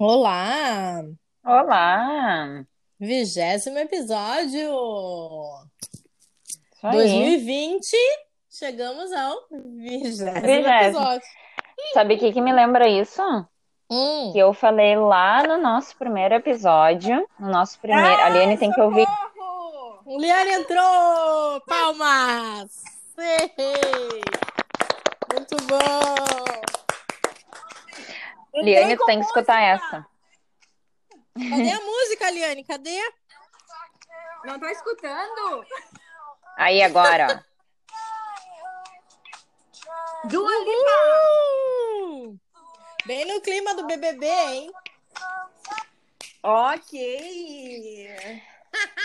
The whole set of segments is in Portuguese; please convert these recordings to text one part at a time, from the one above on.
Olá! Olá! Vigésimo episódio! Isso aí. 2020, chegamos ao vigésimo episódio. Sabe o que que me lembra isso? Hum. Que eu falei lá no nosso primeiro episódio, no nosso primeiro. A Liane tem que ouvir. Socorro! Liane entrou! Palmas! Muito bom! Liane, tu tem que escutar essa. Cadê a música, Liane? Cadê? Não tá escutando? Aí agora, Dua! Bem no clima do BBB, hein? Ok.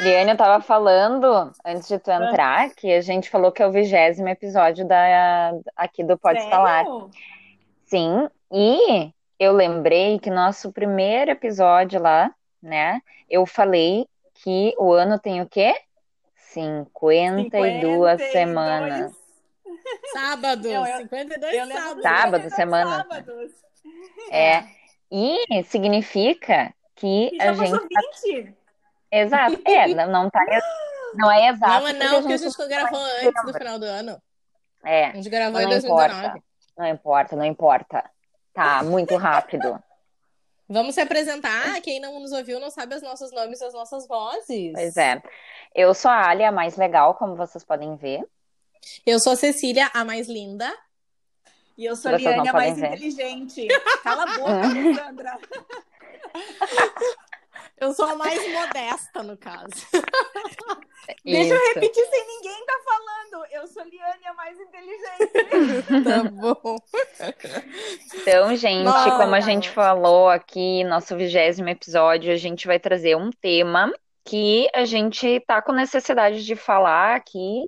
Liane, eu tava falando, antes de tu entrar, que a gente falou que é o vigésimo episódio da, aqui do Pode Falar. Sim, e eu lembrei que nosso primeiro episódio lá, né? Eu falei que o ano tem o quê? 52 semanas. Sábado, Eu- eu- 52 Eu sábados. dos Sábado, 52 semana. sábados. É. E significa que E a gente. 20. Exato. É, não- tá. Não é exato. Não é não, porque a gente não gravou lembra. antes do final do ano. A É, gente gravou não em 2019. importa. Não importa, não importa. Tá, muito rápido. Vamos se apresentar. Quem não nos ouviu não sabe os nossos nomes e as nossas vozes. Pois é. Eu sou a Ali, a mais legal, como vocês podem ver. Eu sou a Cecília, a mais linda. E eu sou a Vocês não Liane, a mais ver. inteligente. Cala a boca, Sandra. Eu sou a mais modesta, no caso. Deixa eu Isso. repetir sem ninguém tá falando. Eu sou a Liane, a mais inteligente. tá bom. Então, gente, Nossa. como a gente falou aqui, nosso vigésimo episódio, a gente vai trazer um tema que a gente tá com necessidade de falar aqui,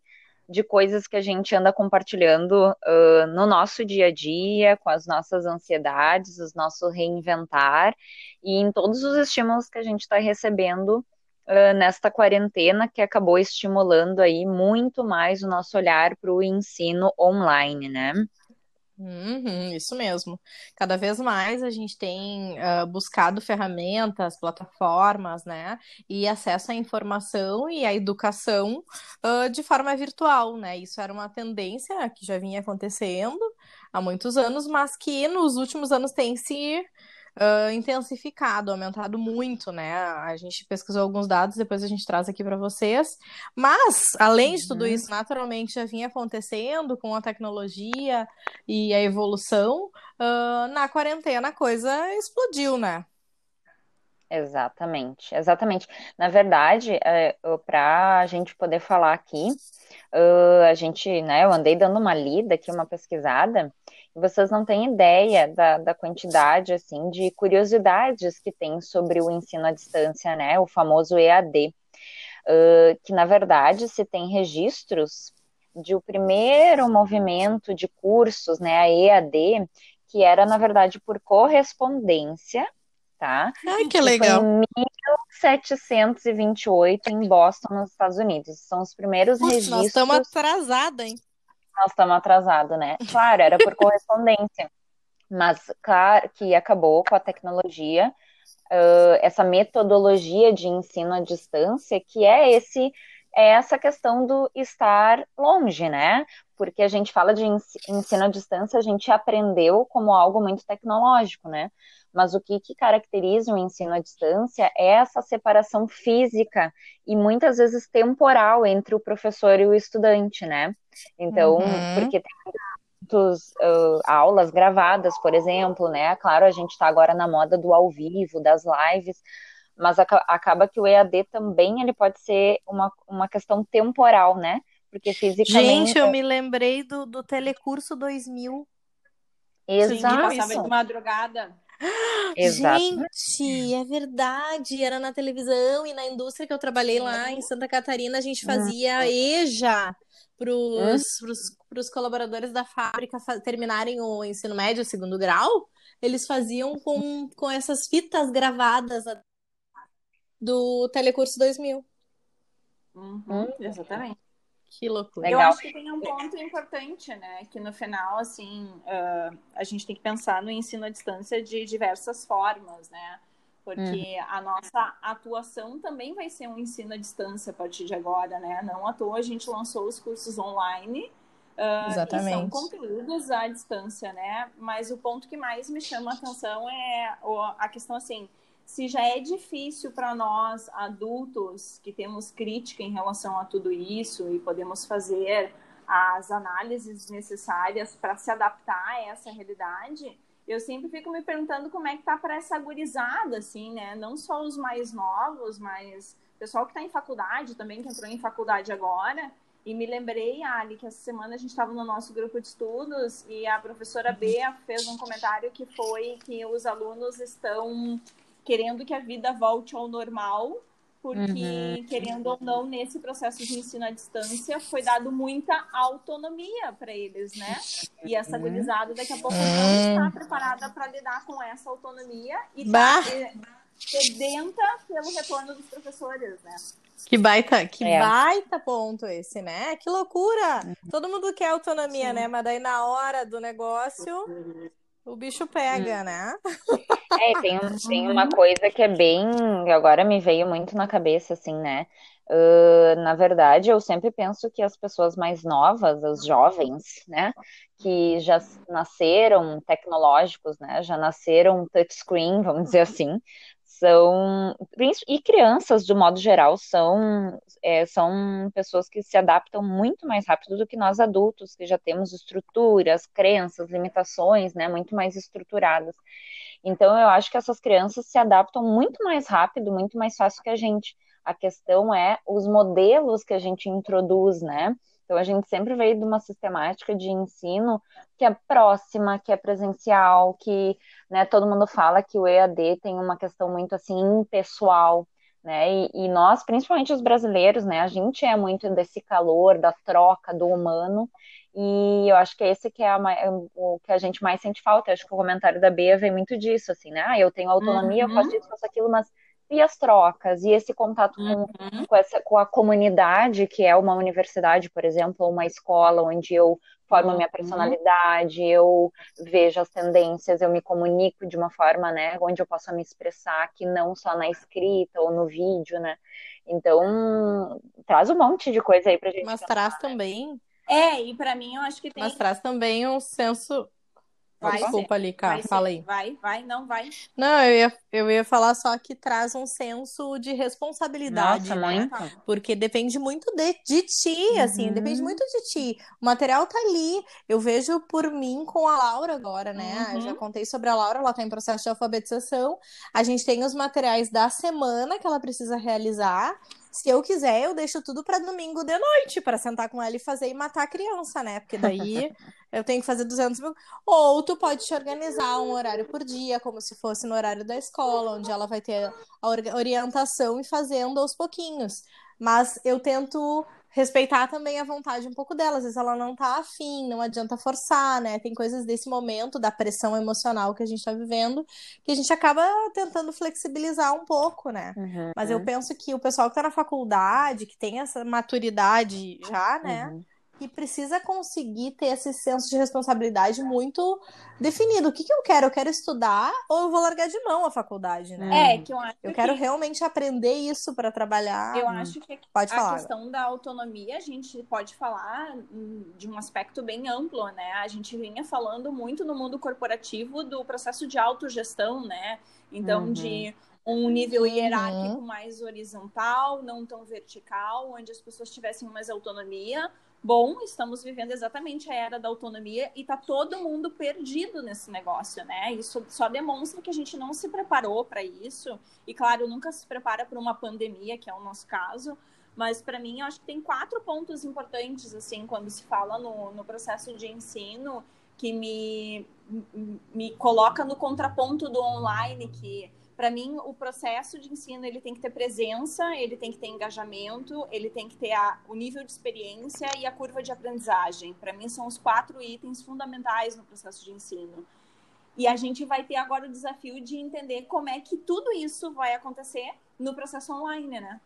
de coisas que a gente anda compartilhando ah, no nosso dia a dia, com as nossas ansiedades, os nossos reinventar, e em todos os estímulos que a gente está recebendo ah, nesta quarentena, que acabou estimulando aí muito mais o nosso olhar para o ensino online, né? Uhum, isso mesmo. Cada vez mais a gente tem ah, buscado ferramentas, plataformas, né? E acesso à informação e à educação ah, de forma virtual, né? Isso era uma tendência que já vinha acontecendo há muitos anos, mas que nos últimos anos tem se ah, intensificado, aumentado muito, né? A gente pesquisou alguns dados, depois a gente traz aqui para vocês. Mas, além de tudo Uhum. isso, naturalmente já vinha acontecendo com a tecnologia e a evolução, ah, na quarentena a coisa explodiu, né? Exatamente, exatamente. Na verdade, para a gente poder falar aqui, eh, a gente, né, eu andei dando uma lida aqui, uma pesquisada, vocês não têm ideia da, da quantidade, assim, de curiosidades que tem sobre o ensino à distância, né, o famoso EAD, Eh, que na verdade se tem registros de o primeiro movimento de cursos, né, a EAD, que era na verdade por correspondência, tá? Ai, que legal. foi em 1728 em Boston, nos Estados Unidos. São os primeiros registros. nós estamos atrasadas, hein? Nós estamos atrasados, né? Claro, era por correspondência. Mas, claro, que acabou com a tecnologia, ãh, essa metodologia de ensino à distância, que é esse é essa questão do estar longe, né? Porque a gente fala de ens- ensino à distância, a gente aprendeu como algo muito tecnológico, né? Mas o que, que caracteriza o ensino à distância é essa separação física e muitas vezes temporal entre o professor e o estudante, né? Então, Uhum. porque tem muitas uh, aulas gravadas, por exemplo, né? Claro, a gente está agora na moda do ao vivo, das lives, mas aca- acaba que o EAD também ele pode ser uma, uma questão temporal, né? Porque fisicamente. Gente, eu me lembrei do, do Telecurso 2000. Sim, que passava de Exato, madrugada. exato. Gente, é verdade. Era na televisão e na indústria que eu trabalhei lá em Santa Catarina, a gente fazia EJA pros, pros, pros colaboradores da fábrica terminarem o ensino médio, segundo grau. Eles faziam com, com essas fitas gravadas do Telecurso 2000. Uhum, exatamente. Que loucura. Eu acho que tem um ponto importante, né? Que no final, assim, uh, a gente tem que pensar no ensino à distância de diversas formas, né? Porque uhum. a nossa atuação também vai ser um ensino à distância a partir de agora, né? Não à toa a gente lançou os cursos online. Uh, Exatamente. são conteúdos à distância, né? Mas o ponto que mais me chama a atenção é a questão assim se já é difícil para nós adultos que temos crítica em relação a tudo isso e podemos fazer as análises necessárias para se adaptar a essa realidade, eu sempre fico me perguntando como é que tá para essa gurizada, assim, né? Não só os mais novos, mas o pessoal que está em faculdade também, que entrou em faculdade agora. E me lembrei, Ali, que essa semana a gente estava no nosso grupo de estudos e a professora B fez um comentário que foi que os alunos estão querendo que a vida volte ao normal, porque, uhum. querendo ou não, nesse processo de ensino à distância, foi dado muita autonomia para eles, né? E essa gurizada daqui a pouco não está preparada para lidar com essa autonomia e está sedenta pelo retorno dos professores, né? Que baita, que é. baita ponto esse, né? Que loucura! Todo mundo quer autonomia, Sim. né? Mas daí na hora do negócio o bicho pega, hum. né? É, tem, tem uma coisa que é bem. Agora me veio muito na cabeça, assim, né? Uh, na verdade, eu sempre penso que as pessoas mais novas, os jovens, né, que já nasceram tecnológicos, né, já nasceram touchscreen, vamos dizer assim, são e crianças de modo geral são é, são pessoas que se adaptam muito mais rápido do que nós adultos que já temos estruturas crenças limitações né muito mais estruturadas. Então eu acho que essas crianças se adaptam muito mais rápido muito mais fácil que a gente. A questão é os modelos que a gente introduz né então, a gente sempre veio de uma sistemática de ensino que é próxima, que é presencial, que né, todo mundo fala que o EAD tem uma questão muito assim impessoal, né? E, e, nós, principalmente os brasileiros, né, a gente é muito desse calor, da troca, do humano, e eu acho que esse que é a, o que a gente mais sente falta. Eu acho que o comentário da Bea vem muito disso, assim, né? Ah, eu tenho autonomia, uhum. eu faço uhum. isso, faço aquilo, mas e as trocas e esse contato uhum. com, com, essa, com a comunidade, que é uma universidade, por exemplo, ou uma escola onde eu formo uhum. minha personalidade, eu vejo as tendências, eu me comunico de uma forma, né, onde eu possa me expressar, que não só na escrita ou no vídeo, né? Então, traz um monte de coisa aí pra gente. Mas traz né? também. É, e para mim eu acho que tem. Mas traz também um senso Vai Desculpa cara. Fala aí. Vai, vai, não vai. Não, eu ia, eu ia falar só que traz um senso de responsabilidade, Nossa, né? Muito. Porque depende muito de, de ti, uhum. assim, depende muito de ti. O material tá ali. Eu vejo por mim com a Laura agora, né? Uhum. Já contei sobre a Laura, ela tá em processo de alfabetização. A gente tem os materiais da semana que ela precisa realizar. Se eu quiser, eu deixo tudo para domingo de noite, para sentar com ela e fazer e matar a criança, né? Porque daí eu tenho que fazer 200 mil. Ou tu pode te organizar um horário por dia, como se fosse no horário da escola, onde ela vai ter a orientação e fazendo aos pouquinhos. Mas eu tento respeitar também a vontade um pouco dela. Às vezes ela não tá afim, não adianta forçar, né? Tem coisas desse momento, da pressão emocional que a gente tá vivendo, que a gente acaba tentando flexibilizar um pouco, né? Uhum. Mas eu penso que o pessoal que tá na faculdade, que tem essa maturidade já, né? Uhum que precisa conseguir ter esse senso de responsabilidade muito definido. O que, que eu quero? Eu quero estudar ou eu vou largar de mão a faculdade, né? É, que eu acho Eu quero realmente aprender isso para trabalhar. Eu acho que pode a falar. questão da autonomia, a gente pode falar de um aspecto bem amplo, né? A gente vinha falando muito no mundo corporativo do processo de autogestão, né? Então, uhum. de um nível hierárquico uhum. mais horizontal, não tão vertical, onde as pessoas tivessem mais autonomia, Bom, estamos vivendo exatamente a era da autonomia e tá todo mundo perdido nesse negócio, né? Isso só demonstra que a gente não se preparou para isso. E claro, nunca se prepara para uma pandemia, que é o nosso caso. Mas para mim, eu acho que tem quatro pontos importantes assim quando se fala no, no processo de ensino que me, me coloca no contraponto do online, que para mim, o processo de ensino ele tem que ter presença, ele tem que ter engajamento, ele tem que ter a, o nível de experiência e a curva de aprendizagem. Para mim, são os quatro itens fundamentais no processo de ensino. E a gente vai ter agora o desafio de entender como é que tudo isso vai acontecer no processo online, né?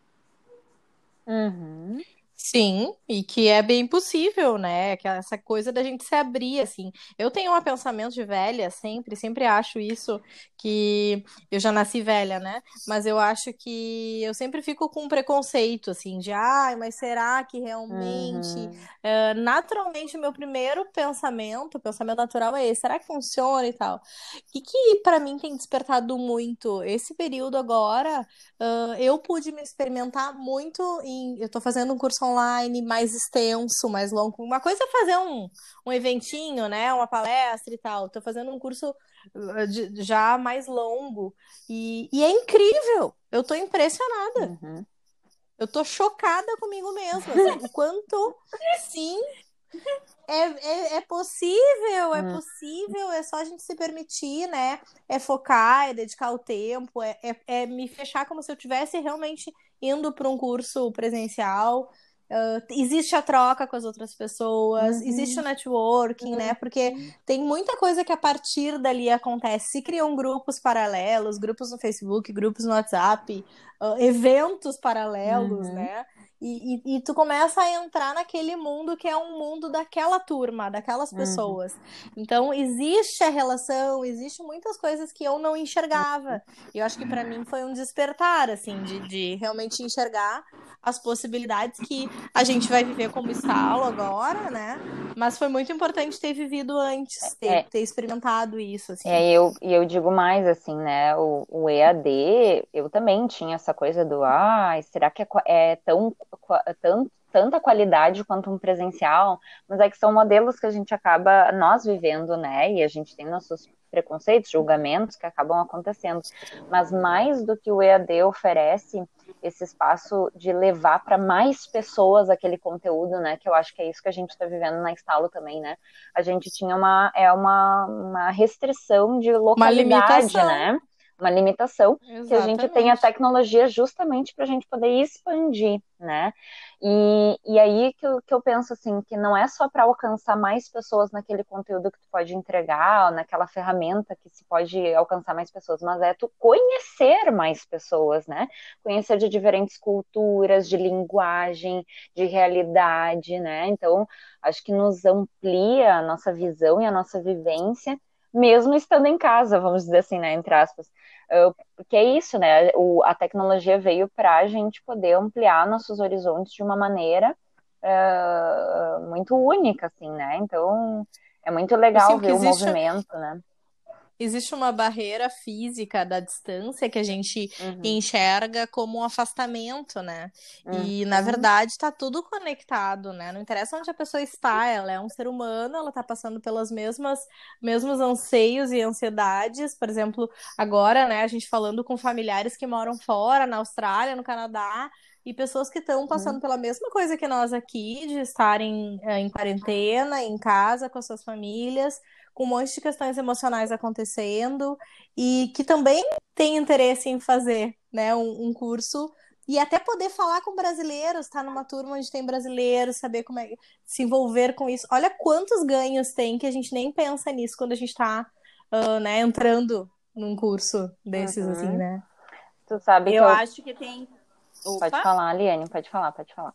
Uhum. Sim, e que é bem possível, né? Que essa coisa da gente se abrir, assim. Eu tenho um pensamento de velha sempre, sempre acho isso, que eu já nasci velha, né? Mas eu acho que eu sempre fico com um preconceito, assim, de ai, mas será que realmente. Uhum. Uh, naturalmente, o meu primeiro pensamento, o pensamento natural é esse, será que funciona e tal? O que, que para mim tem despertado muito? Esse período agora, uh, eu pude me experimentar muito em. Eu tô fazendo um curso online mais extenso, mais longo. Uma coisa é fazer um, um eventinho, né? Uma palestra e tal. Estou fazendo um curso uh, de, já mais longo. E, e, é incrível. Eu estou impressionada. Uhum. Eu estou chocada comigo mesma. Assim, o quanto, sim, é, é, é, possível, é hum. possível, é só a gente se permitir, né? É focar, é dedicar o tempo, é, é, é me fechar como se eu estivesse realmente indo para um curso presencial. Uh, existe a troca com as outras pessoas, uhum. existe o networking, né? uhum. né? Porque tem muita coisa que a partir dali acontece. Se criam grupos paralelos, grupos no Facebook, grupos no WhatsApp, uh, eventos paralelos, uhum. né? E, e, e, tu começa a entrar naquele mundo que é um mundo daquela turma, daquelas uhum. pessoas. Uhum. Então, existe a relação, existe muitas coisas que eu não enxergava. E eu acho que para mim foi um despertar, assim, de, de realmente enxergar as possibilidades que a gente vai viver como estalo agora, né? Mas foi muito importante ter vivido antes, ter, é, ter experimentado isso, assim. É, eu, e eu digo mais, assim, né? O, o EAD, eu também tinha essa coisa do, ah, será que é, é tão tanto, tanta qualidade quanto um presencial, mas é que são modelos que a gente acaba nós vivendo, né? E a gente tem nossos preconceitos, julgamentos que acabam acontecendo. Mas mais do que o EAD oferece esse espaço de levar para mais pessoas aquele conteúdo, né? Que eu acho que é isso que a gente está vivendo na Estalo também, né? A gente tinha uma é uma, uma restrição de localidade, né? Uma limitação, Exatamente. que a gente tem a tecnologia justamente para a gente poder expandir, né? E, e aí que eu, que eu penso assim, que não é só para alcançar mais pessoas naquele conteúdo que tu pode entregar, naquela ferramenta que se pode alcançar mais pessoas, mas é tu conhecer mais pessoas, né? Conhecer de diferentes culturas, de linguagem, de realidade, né? Então, acho que nos amplia a nossa visão e a nossa vivência mesmo estando em casa, vamos dizer assim, né, entre aspas. Porque é isso, né, o, a tecnologia veio para a gente poder ampliar nossos horizontes de uma maneira uh, muito única, assim, né, então é muito legal ver o movimento, né existe uma barreira física da distância que a gente uhum. enxerga como um afastamento, né? Uhum. E na verdade está tudo conectado, né? Não interessa onde a pessoa está, ela é um ser humano, ela está passando pelas mesmas mesmos anseios e ansiedades. Por exemplo, agora, né, a gente falando com familiares que moram fora, na Austrália, no Canadá, e pessoas que estão passando uhum. pela mesma coisa que nós aqui, de estarem eh, em quarentena, em casa com as suas famílias, um monte de questões emocionais acontecendo e que também tem interesse em fazer né, um, um curso e até poder falar com brasileiros, estar tá numa turma onde tem brasileiros, saber como é se envolver com isso. Olha quantos ganhos tem que a gente nem pensa nisso quando a gente está uh, né, entrando num curso desses, uhum. assim, né? Tu sabe eu, eu acho que tem. Opa. Pode falar, Liane, pode falar, pode falar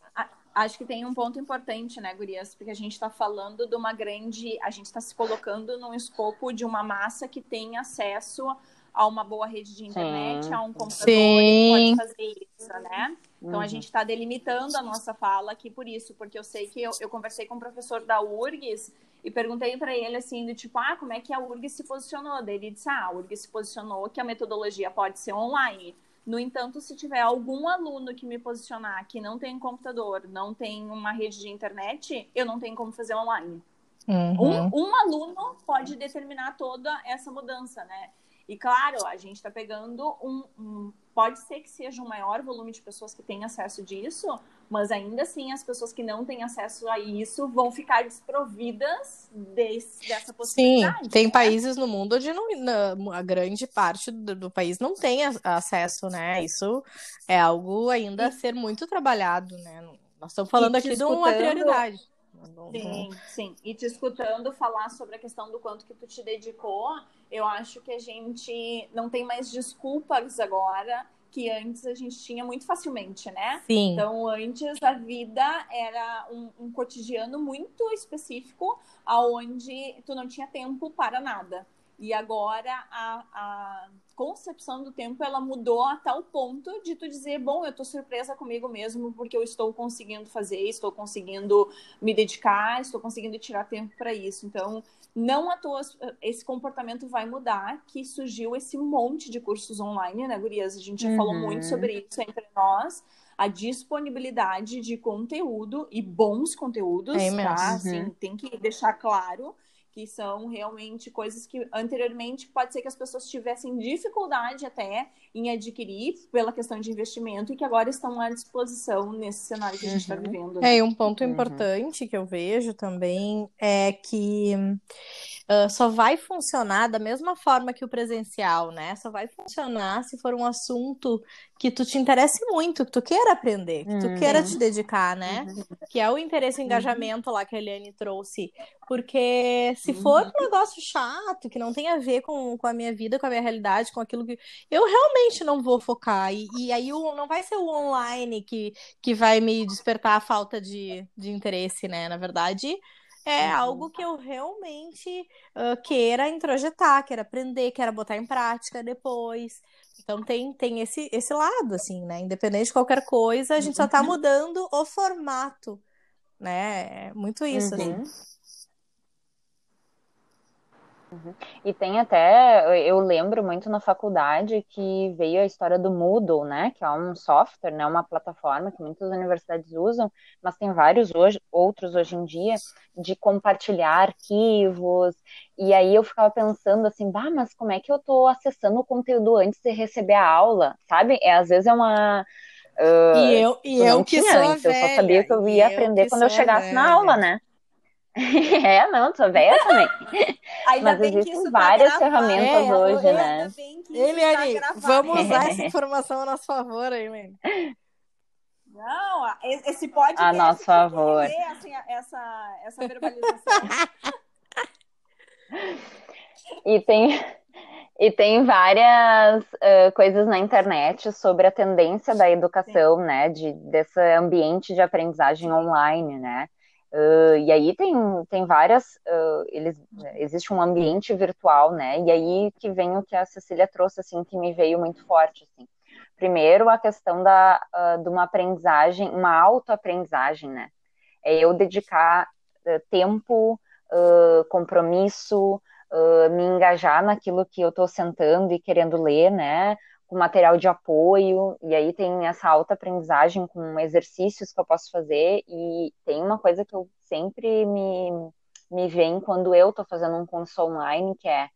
acho que tem um ponto importante, né, Gurias? Porque a gente está falando de uma grande. A gente está se colocando num escopo de uma massa que tem acesso a uma boa rede de internet, Sim. a um computador Sim. que pode fazer isso, né? Então uhum. a gente está delimitando a nossa fala aqui por isso, porque eu sei que eu, eu conversei com o um professor da URGS e perguntei para ele assim, do tipo, ah, como é que a URGS se posicionou? Daí ele disse, ah, a URGS se posicionou que a metodologia pode ser online. No entanto, se tiver algum aluno que me posicionar que não tem computador, não tem uma rede de internet, eu não tenho como fazer online. Uhum. Um, um aluno pode determinar toda essa mudança, né? E claro, a gente está pegando um, um, Pode ser que seja um maior volume de pessoas que têm acesso disso, mas ainda assim as pessoas que não têm acesso a isso vão ficar desprovidas desse, dessa possibilidade. Sim, tem né? países no mundo onde não, a grande parte do, do, país não tem acesso, né? Isso é algo ainda a ser muito trabalhado, né? Nós estamos falando aqui escutando... de uma prioridade. Sim, sim. E te escutando falar sobre a questão do quanto que tu te dedicou, eu acho que a gente não tem mais desculpas agora que antes a gente tinha muito facilmente, né? Sim. Então, antes a vida era um, um cotidiano muito específico, aonde tu não tinha tempo para nada. E agora a, a concepção do tempo ela mudou a tal ponto de tu dizer, bom, eu tô surpresa comigo mesmo porque eu estou conseguindo fazer, estou conseguindo me dedicar, estou conseguindo tirar tempo para isso. Então, não à toa esse comportamento vai mudar, que surgiu esse monte de cursos online, né, Gurias? A gente já uhum. falou muito sobre isso entre nós. A disponibilidade de conteúdo e bons conteúdos, é tá? Uhum. Assim, tem que deixar claro que são realmente coisas que anteriormente pode ser que as pessoas tivessem dificuldade até em adquirir pela questão de investimento e que agora estão à disposição nesse cenário que a gente está uhum. vivendo. Né? É, e um ponto uhum. importante que eu vejo também é que uh, só vai funcionar da mesma forma que o presencial, né? Só vai funcionar se for um assunto que tu te interesse muito, que tu queira aprender, que tu uhum. queira te dedicar, né? Uhum. Que é o interesse e uhum. engajamento lá que a Eliane trouxe. Porque se for um negócio chato, que não tem a ver com, com a minha vida, com a minha realidade, com aquilo que. Eu realmente não vou focar. E, e aí o, não vai ser o online que, que vai me despertar a falta de, de interesse, né? Na verdade, é uhum. algo que eu realmente uh, queira introjetar, queira aprender, queira botar em prática depois. Então tem, tem esse, esse lado, assim, né? Independente de qualquer coisa, a gente só tá uhum. mudando o formato, né? É muito isso, assim. uhum. assim. Uhum. E tem até, eu lembro muito na faculdade que veio a história do Moodle, né, que é um software, né, uma plataforma que muitas universidades usam, mas tem vários hoje, outros hoje em dia, de compartilhar arquivos, e aí eu ficava pensando assim, bah, mas como é que eu tô acessando o conteúdo antes de receber a aula, sabe? É, às vezes é uma... Uh, e eu, e eu que sou antes, velha, eu só sabia que eu ia aprender quando eu chegasse na aula, né? É, não, sou velha também. Ainda Mas existem tá várias tá ferramentas é, hoje, né? Eliane, tá vamos usar essa informação a nosso favor, Eliane. Não, esse podcast a nosso favor. Assim, essa, essa verbalização. e tem e tem várias uh, coisas na internet sobre a tendência da educação, Sim. né, de desse ambiente de aprendizagem online, né? Uh, e aí tem, tem várias, uh, eles, existe um ambiente virtual, né? E aí que vem o que a Cecília trouxe, assim, que me veio muito forte, assim. Primeiro, a questão da, uh, de uma aprendizagem, uma autoaprendizagem, né? É eu dedicar tempo, compromisso, me engajar naquilo que eu estou sentando e querendo ler, né? Com material de apoio, e aí tem essa alta aprendizagem com exercícios que eu posso fazer, e tem uma coisa que eu sempre me, me vem quando eu estou fazendo um curso online, que é,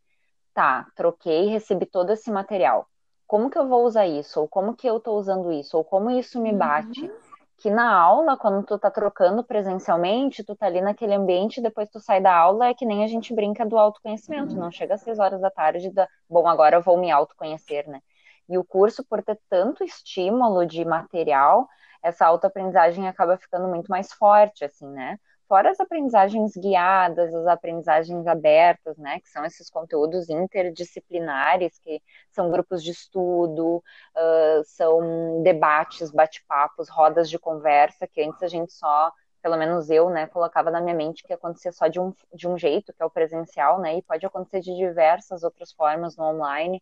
tá, troquei, recebi todo esse material, como que eu vou usar isso? Ou como que eu estou usando isso? Ou como isso me bate? Uhum. Que na aula, quando tu tá trocando presencialmente, tu tá ali naquele ambiente, depois tu sai da aula, é que nem a gente brinca do autoconhecimento, uhum. não chega às seis horas da tarde, da, bom, agora eu vou me autoconhecer, né? E o curso, por ter tanto estímulo de material, essa autoaprendizagem acaba ficando muito mais forte, assim, né? Fora as aprendizagens guiadas, as aprendizagens abertas, né? Que são esses conteúdos interdisciplinares, que são grupos de estudo, uh, são debates, bate-papos, rodas de conversa, que antes a gente só pelo menos eu, né, colocava na minha mente que acontecia só de um, de um jeito, que é o presencial, né, e pode acontecer de diversas outras formas no online.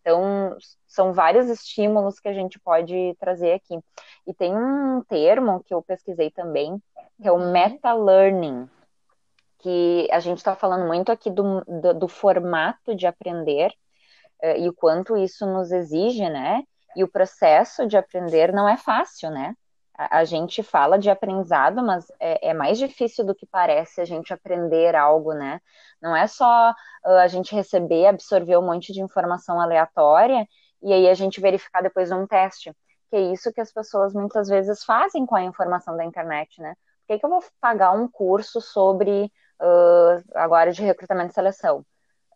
Então, são vários estímulos que a gente pode trazer aqui. E tem um termo que eu pesquisei também, que é o uhum. meta-learning, que a gente está falando muito aqui do, do, do, formato de aprender uh, e o quanto isso nos exige, né, e o processo de aprender não é fácil, né? A, gente fala de aprendizado, mas é, é, mais difícil do que parece a gente aprender algo, né? Não é só uh, a gente receber, absorver um monte de informação aleatória e aí a gente verificar depois um teste. Que é isso que as pessoas muitas vezes fazem com a informação da internet, né? Por que, que eu vou pagar um curso sobre uh, agora de recrutamento e seleção?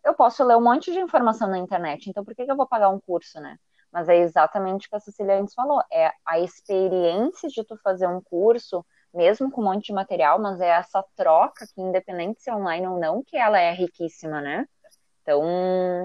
Eu posso ler um monte de informação na internet, então por que, que eu vou pagar um curso, né? Mas é exatamente o que a Cecília antes falou, é a experiência de tu fazer um curso, mesmo com um monte de material, mas é essa troca que, independente se é online ou não, que ela é riquíssima, né? Então,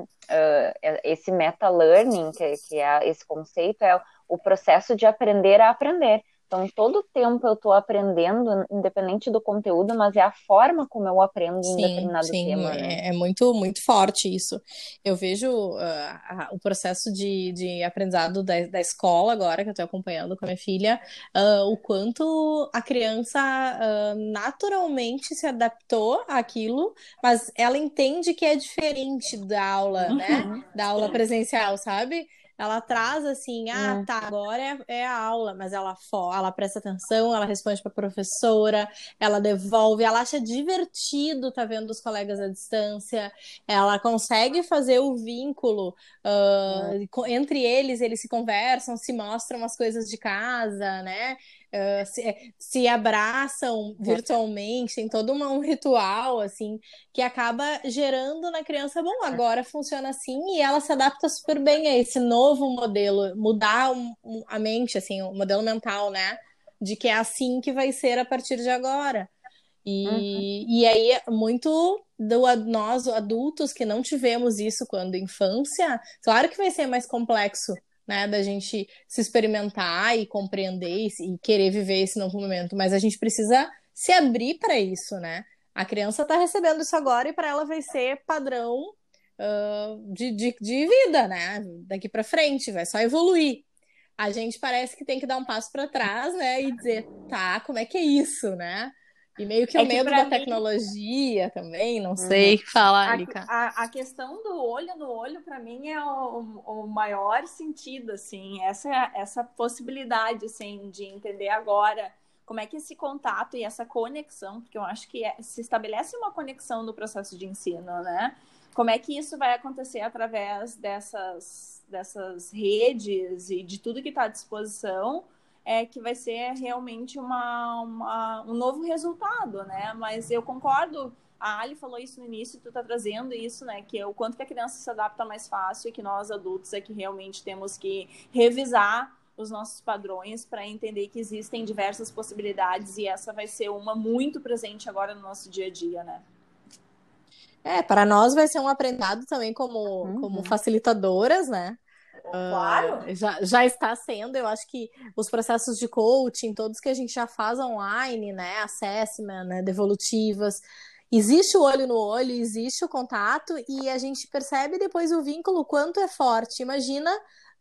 uh, esse meta-learning, que, que é esse conceito, é o processo de aprender a aprender. Então, todo tempo eu estou aprendendo, independente do conteúdo, mas é a forma como eu aprendo sim, em determinado sim, tema. Sim, né? é, é, muito, muito forte isso. Eu vejo uh, a, o processo de, de aprendizado da, da escola agora, que eu estou acompanhando com a minha filha, uh, o quanto a criança uh, naturalmente se adaptou àquilo, mas ela entende que é diferente da aula, né? uhum. né? Da aula presencial, sabe? Ela traz assim, ah, hum. tá, agora é, é, a aula, mas ela ela presta atenção, ela responde para a professora, ela devolve, ela acha divertido tá vendo os colegas à distância, ela consegue fazer o vínculo uh, entre eles, eles se conversam, se mostram as coisas de casa, né? Uh, se, se, abraçam virtualmente, tem todo uma, um ritual, assim, que acaba gerando na criança, bom, agora funciona assim, e ela se adapta super bem a esse novo modelo, mudar um, um, a mente, assim, o modelo mental, né? De que é assim que vai ser a partir de agora. E, uhum. e aí, muito do nós adultos que não tivemos isso quando infância, claro que vai ser mais complexo né, da gente se experimentar e compreender e, querer viver esse novo momento, mas a gente precisa se abrir para isso, né? A criança está recebendo isso agora e para ela vai ser padrão uh, de, de, de vida, né? Daqui para frente, vai só evoluir. A gente parece que tem que dar um passo para trás, né? E dizer, tá, como é que é isso, né? E meio que é o medo da mim... tecnologia também, não uhum. sei falar, ali, A, a, questão do olho no olho, para mim, é o, o, maior sentido, assim, essa, essa possibilidade, assim, de entender agora como é que esse contato e essa conexão, porque eu acho que é, se estabelece uma conexão no processo de ensino, né? Como é que isso vai acontecer através dessas, dessas redes e de tudo que está à disposição, é que vai ser realmente uma, uma, um novo resultado, né? Mas eu concordo, a Ali falou isso no início, tu tá trazendo isso, né? Que é o quanto que a criança se adapta mais fácil e que nós adultos é que realmente temos que revisar os nossos padrões para entender que existem diversas possibilidades e essa vai ser uma muito presente agora no nosso dia a dia, né? É, para nós vai ser um aprendizado também como, uhum. como facilitadoras, né? Claro. Uh, já, já está sendo, eu acho que os processos de coaching, todos que a gente já faz online, né? Assessment, né? devolutivas, existe o olho no olho, existe o contato, e a gente percebe depois o vínculo, quanto é forte. Imagina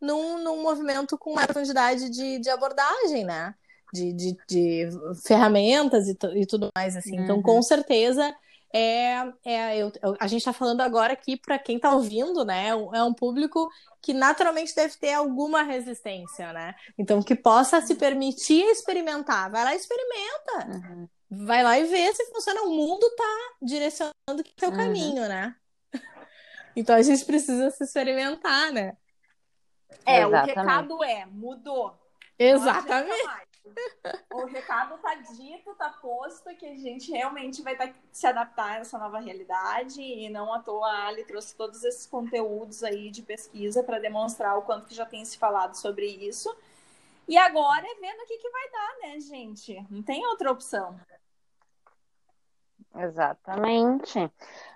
num, num movimento com maior quantidade de, de abordagem, né? De, de, de ferramentas e, e tudo mais, assim. Uhum. Então, com certeza é, é eu, a gente está falando agora aqui para quem está ouvindo, né? É um público que naturalmente deve ter alguma resistência, né? Então que possa se permitir experimentar. Vai lá e experimenta. Uhum. Vai lá e vê se funciona. O mundo está direcionando o seu uhum. caminho, né? Então a gente precisa se experimentar, né? É, Exatamente. o recado é, mudou. Exatamente. O recado tá dito, tá posto, que a gente realmente vai que se adaptar a essa nova realidade e não à toa a Ali trouxe todos esses conteúdos aí de pesquisa para demonstrar o quanto que já tem se falado sobre isso. E agora é vendo o que, que vai dar, né, gente? Não tem outra opção. Exatamente.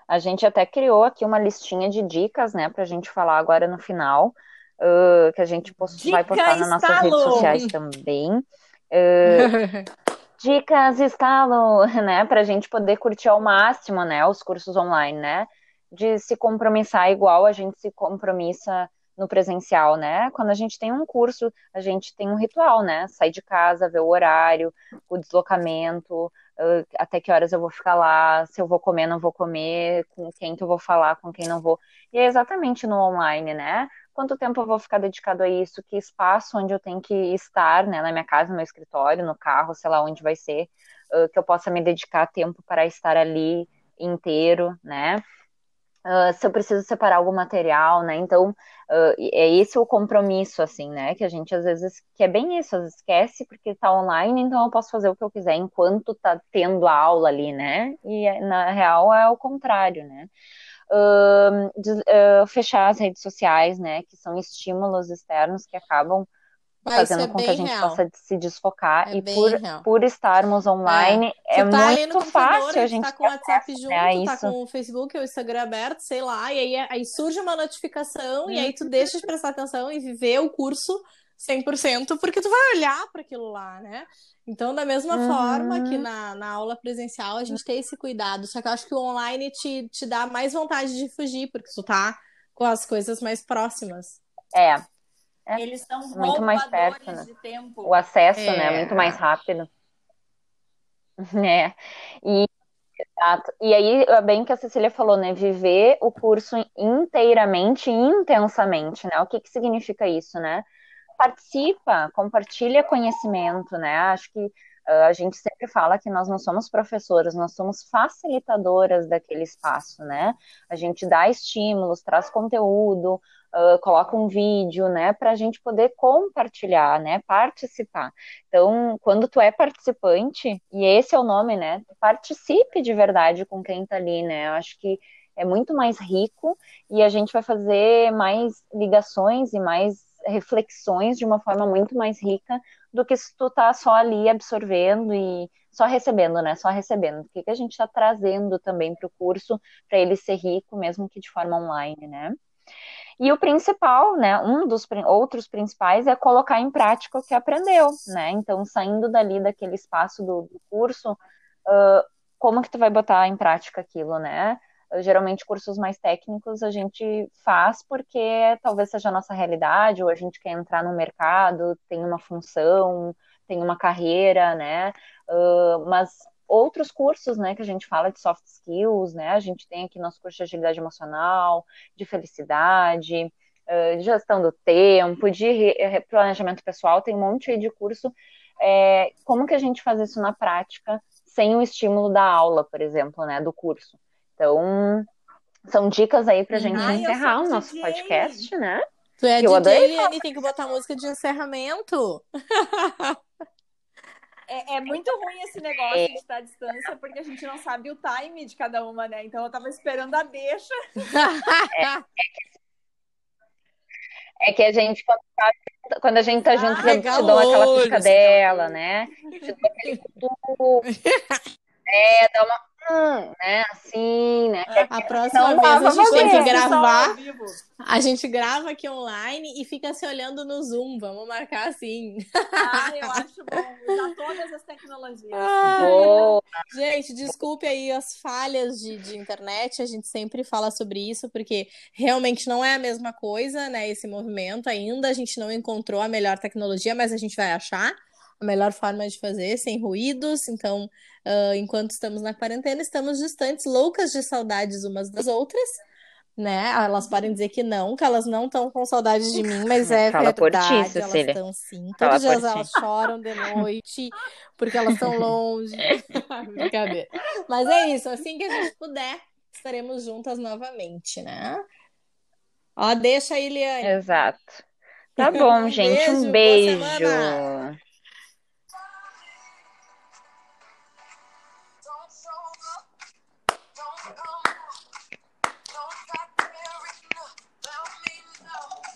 A gente até criou aqui uma listinha de dicas, né, para a gente falar agora no final, uh, que a gente post... vai postar nas nossas redes sociais também. Uh, dicas estalo, né, para a gente poder curtir ao máximo, né, os cursos online, né, de se compromissar igual a gente se compromissa no presencial, né? Quando a gente tem um curso, a gente tem um ritual, né? Sair de casa, ver o horário, o deslocamento, uh, até que horas eu vou ficar lá, se eu vou comer, não vou comer, com quem que eu vou falar, com quem não vou. E é exatamente no online, né? Quanto tempo eu vou ficar dedicado a isso, que espaço onde eu tenho que estar, né, na minha casa, no meu escritório, no carro, sei lá onde vai ser, uh, que eu possa me dedicar tempo para estar ali inteiro, né? Uh, se eu preciso separar algum material, né? Então, uh, é esse o compromisso, assim, né? Que a gente às vezes, que é bem isso, às vezes esquece porque tá online, então eu posso fazer o que eu quiser enquanto tá tendo a aula ali, né? E na real é o contrário, né? Uh, de, uh, fechar as redes sociais, né, que são estímulos externos que acabam fazendo com que a gente real. possa se desfocar é e por, por estarmos online é, é tá muito fácil a gente tá com o WhatsApp junto, né, tá com o Facebook ou o Instagram aberto, sei lá, e aí, aí surge uma notificação hum. e aí tu deixa de prestar atenção e viver o curso 100% porque tu vai olhar para aquilo lá, né? Então, da mesma uhum. forma que na, na aula presencial, a gente tem esse cuidado. Só que eu acho que o online te, te dá mais vontade de fugir, porque tu tá com as coisas mais próximas. É, é. Eles são muito mais perto, né? O acesso, é. né? Muito mais rápido. É. E, exato. E aí, é bem que a Cecília falou, né? Viver o curso inteiramente e intensamente, né? O que, que significa isso, né? Participa, compartilha conhecimento, né? Acho que uh, a gente sempre fala que nós não somos professoras, nós somos facilitadoras daquele espaço, né? A gente dá estímulos, traz conteúdo, uh, coloca um vídeo, né, para a gente poder compartilhar, né, participar. Então, quando tu é participante, e esse é o nome, né, participe de verdade com quem está ali, né, eu acho que é muito mais rico e a gente vai fazer mais ligações e mais reflexões de uma forma muito mais rica do que se tu tá só ali absorvendo e só recebendo, né? Só recebendo. O que, que a gente está trazendo também para o curso para ele ser rico, mesmo que de forma online, né? E o principal, né, um dos outros principais é colocar em prática o que aprendeu, né? Então, saindo dali daquele espaço do, do curso, uh, como que tu vai botar em prática aquilo, né? Geralmente cursos mais técnicos a gente faz porque talvez seja a nossa realidade, ou a gente quer entrar no mercado, tem uma função, tem uma carreira, né? Uh, mas outros cursos, né, que a gente fala de soft skills, né, a gente tem aqui nosso curso de agilidade emocional, de felicidade, de gestão do tempo, de planejamento pessoal, tem um monte aí de curso. É, como que a gente faz isso na prática sem o estímulo da aula, por exemplo, né, do curso? Então, são dicas aí pra gente Ai, encerrar o nosso DJ. podcast, né? Tu é eu DJ, Liane, tem que botar música de encerramento. É, é, muito ruim esse negócio é. de estar à distância, porque a gente não sabe o time de cada uma, né? Então eu tava esperando a deixa. É, é que a gente, quando, tá, quando a gente tá junto, ah, te dou aquela piscadela, né? Te dou aquele É, dá uma hum, né? Assim, né? A próxima vez a gente tem que gravar. A gente grava aqui online e fica se olhando no Zoom. Vamos marcar assim. Ah, eu acho bom. Usar todas as tecnologias. gente, desculpe aí as falhas de, de internet. A gente sempre fala sobre isso, porque realmente não é a mesma coisa, né? Esse movimento ainda. A gente não encontrou a melhor tecnologia, mas a gente vai achar a melhor forma de fazer, sem ruídos. Então, uh, enquanto estamos na quarentena, estamos distantes, loucas de saudades umas das outras. Né? Elas podem dizer que não, que elas não estão com saudade de mim, mas é Fala verdade, ti, elas estão sim. Fala Todos dias elas choram de noite, porque elas estão longe. Brincadeira. Mas é isso, assim que a gente puder, estaremos juntas novamente, né? Ó, deixa aí, Liane. Exato. Tá bom, gente. Um beijo.